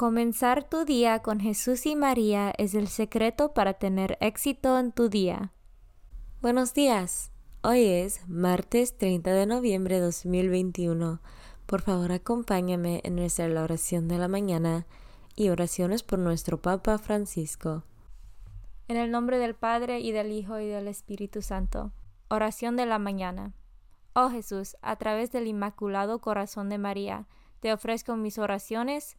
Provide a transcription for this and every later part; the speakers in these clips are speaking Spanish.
Comenzar tu día con Jesús y María es el secreto para tener éxito en tu día. Buenos días. Hoy es martes 30 de noviembre de 2021. Por favor, acompáñame en nuestra oración de la mañana y oraciones por nuestro Papa Francisco. En el nombre del Padre y del Hijo y del Espíritu Santo. Oración de la mañana. Oh Jesús, a través del Inmaculado Corazón de María, te ofrezco mis oraciones,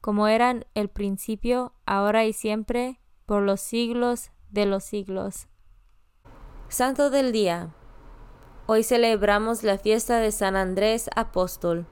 como eran el principio, ahora y siempre, por los siglos de los siglos. Santo del Día. Hoy celebramos la fiesta de San Andrés Apóstol.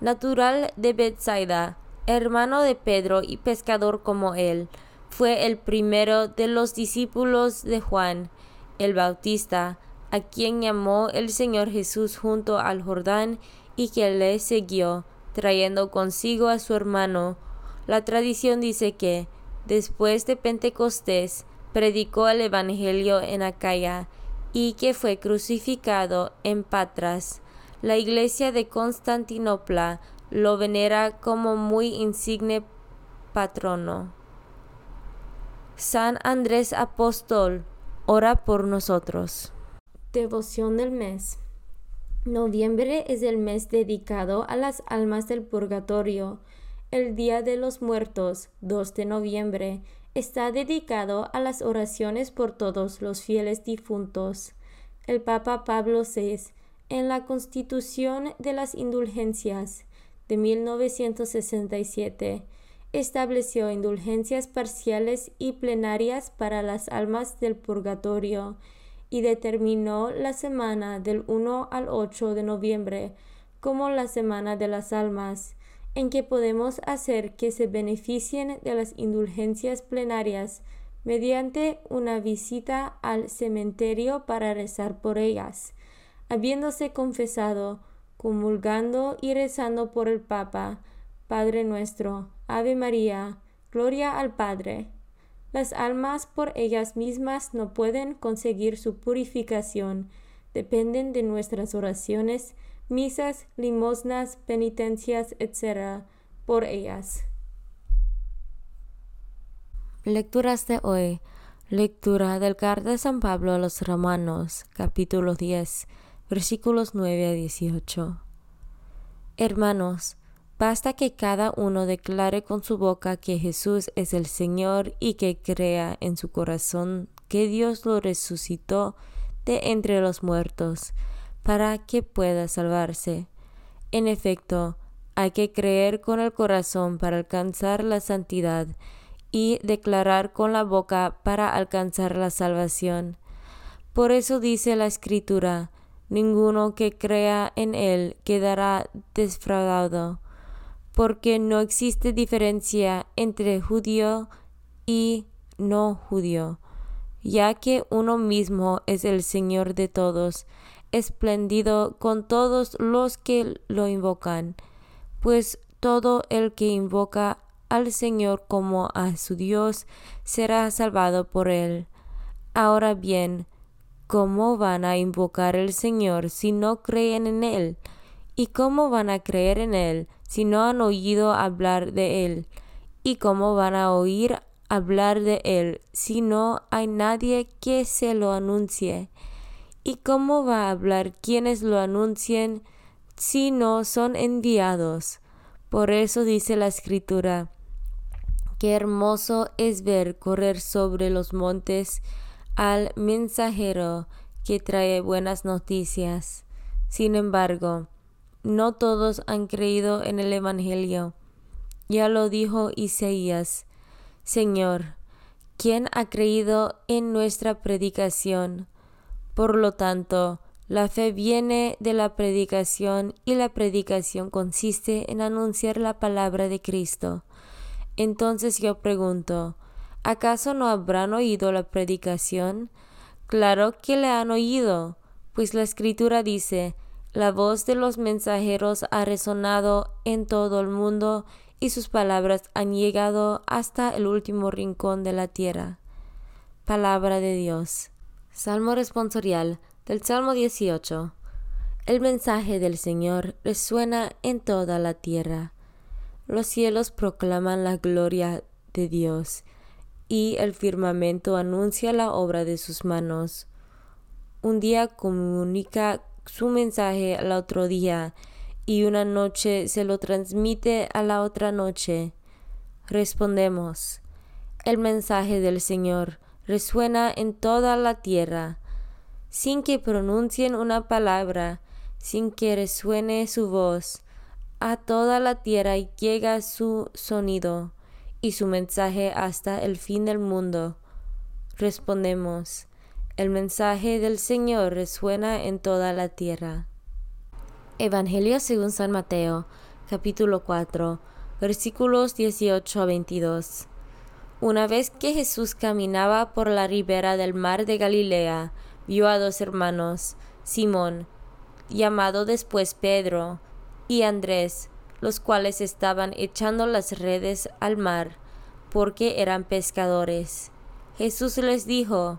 Natural de Bethsaida, hermano de Pedro y pescador como él, fue el primero de los discípulos de Juan el Bautista, a quien llamó el Señor Jesús junto al Jordán y que le siguió trayendo consigo a su hermano. La tradición dice que, después de Pentecostés, predicó el Evangelio en Acaya y que fue crucificado en Patras. La iglesia de Constantinopla lo venera como muy insigne patrono. San Andrés Apóstol, ora por nosotros. Devoción del mes. Noviembre es el mes dedicado a las almas del purgatorio. El Día de los Muertos, 2 de noviembre, está dedicado a las oraciones por todos los fieles difuntos. El Papa Pablo VI, en la Constitución de las Indulgencias de 1967, estableció indulgencias parciales y plenarias para las almas del purgatorio y determinó la semana del 1 al 8 de noviembre como la Semana de las Almas, en que podemos hacer que se beneficien de las indulgencias plenarias mediante una visita al cementerio para rezar por ellas, habiéndose confesado, comulgando y rezando por el Papa, Padre nuestro, Ave María, Gloria al Padre, las almas por ellas mismas no pueden conseguir su purificación, dependen de nuestras oraciones, misas, limosnas, penitencias, etc. por ellas. Lecturas de hoy. Lectura del carta de San Pablo a los Romanos, capítulo 10, versículos 9 a 18. Hermanos, Basta que cada uno declare con su boca que Jesús es el Señor y que crea en su corazón que Dios lo resucitó de entre los muertos, para que pueda salvarse. En efecto, hay que creer con el corazón para alcanzar la santidad y declarar con la boca para alcanzar la salvación. Por eso dice la Escritura, ninguno que crea en él quedará defraudado, porque no existe diferencia entre judío y no judío, ya que uno mismo es el Señor de todos, espléndido con todos los que lo invocan, pues todo el que invoca al Señor como a su Dios será salvado por él. Ahora bien, ¿cómo van a invocar al Señor si no creen en Él? ¿Y cómo van a creer en Él si no han oído hablar de Él? ¿Y cómo van a oír hablar de Él si no hay nadie que se lo anuncie? ¿Y cómo va a hablar quienes lo anuncien si no son enviados? Por eso dice la Escritura, qué hermoso es ver correr sobre los montes al mensajero que trae buenas noticias. Sin embargo, no todos han creído en el Evangelio. Ya lo dijo Isaías, Señor, ¿quién ha creído en nuestra predicación? Por lo tanto, la fe viene de la predicación y la predicación consiste en anunciar la palabra de Cristo. Entonces yo pregunto, ¿acaso no habrán oído la predicación? Claro que le han oído, pues la escritura dice, la voz de los mensajeros ha resonado en todo el mundo y sus palabras han llegado hasta el último rincón de la tierra. Palabra de Dios. Salmo responsorial del Salmo 18. El mensaje del Señor resuena en toda la tierra. Los cielos proclaman la gloria de Dios, y el firmamento anuncia la obra de sus manos. Un día comunica su mensaje al otro día, y una noche se lo transmite a la otra noche. Respondemos, el mensaje del Señor resuena en toda la tierra, sin que pronuncien una palabra, sin que resuene su voz. A toda la tierra llega su sonido y su mensaje hasta el fin del mundo. Respondemos, el mensaje del Señor resuena en toda la tierra. Evangelio según San Mateo, capítulo 4, versículos 18 a 22. Una vez que Jesús caminaba por la ribera del mar de Galilea, vio a dos hermanos, Simón, llamado después Pedro, y Andrés, los cuales estaban echando las redes al mar, porque eran pescadores. Jesús les dijo,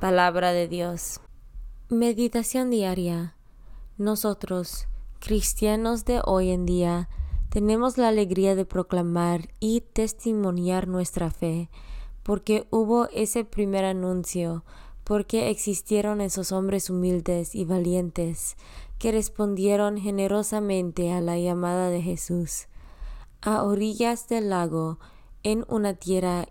Palabra de Dios. Meditación diaria. Nosotros, cristianos de hoy en día, tenemos la alegría de proclamar y testimoniar nuestra fe porque hubo ese primer anuncio, porque existieron esos hombres humildes y valientes que respondieron generosamente a la llamada de Jesús. A orillas del lago, en una tierra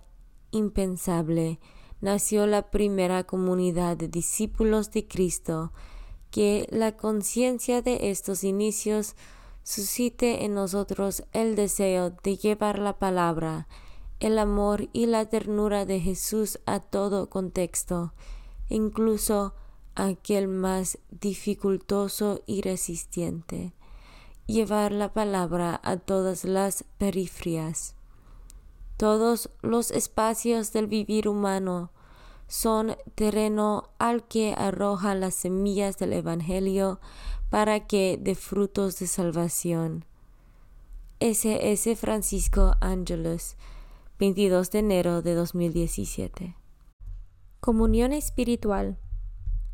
impensable, nació la primera comunidad de discípulos de Cristo, que la conciencia de estos inicios suscite en nosotros el deseo de llevar la palabra, el amor y la ternura de Jesús a todo contexto, incluso aquel más dificultoso y resistente. Llevar la palabra a todas las periferias. Todos los espacios del vivir humano son terreno al que arroja las semillas del Evangelio para que dé frutos de salvación. S.S. Francisco Angelus 22 de enero de 2017. Comunión espiritual.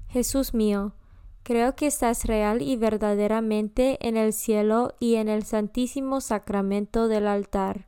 Jesús mío, creo que estás real y verdaderamente en el cielo y en el santísimo sacramento del altar.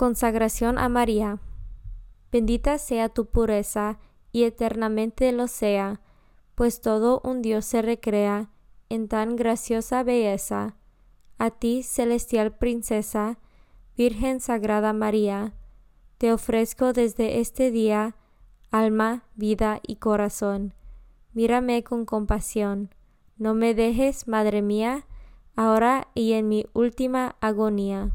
Consagración a María. Bendita sea tu pureza y eternamente lo sea, pues todo un Dios se recrea en tan graciosa belleza. A ti, celestial princesa, Virgen Sagrada María, te ofrezco desde este día alma, vida y corazón. Mírame con compasión. No me dejes, Madre mía, ahora y en mi última agonía.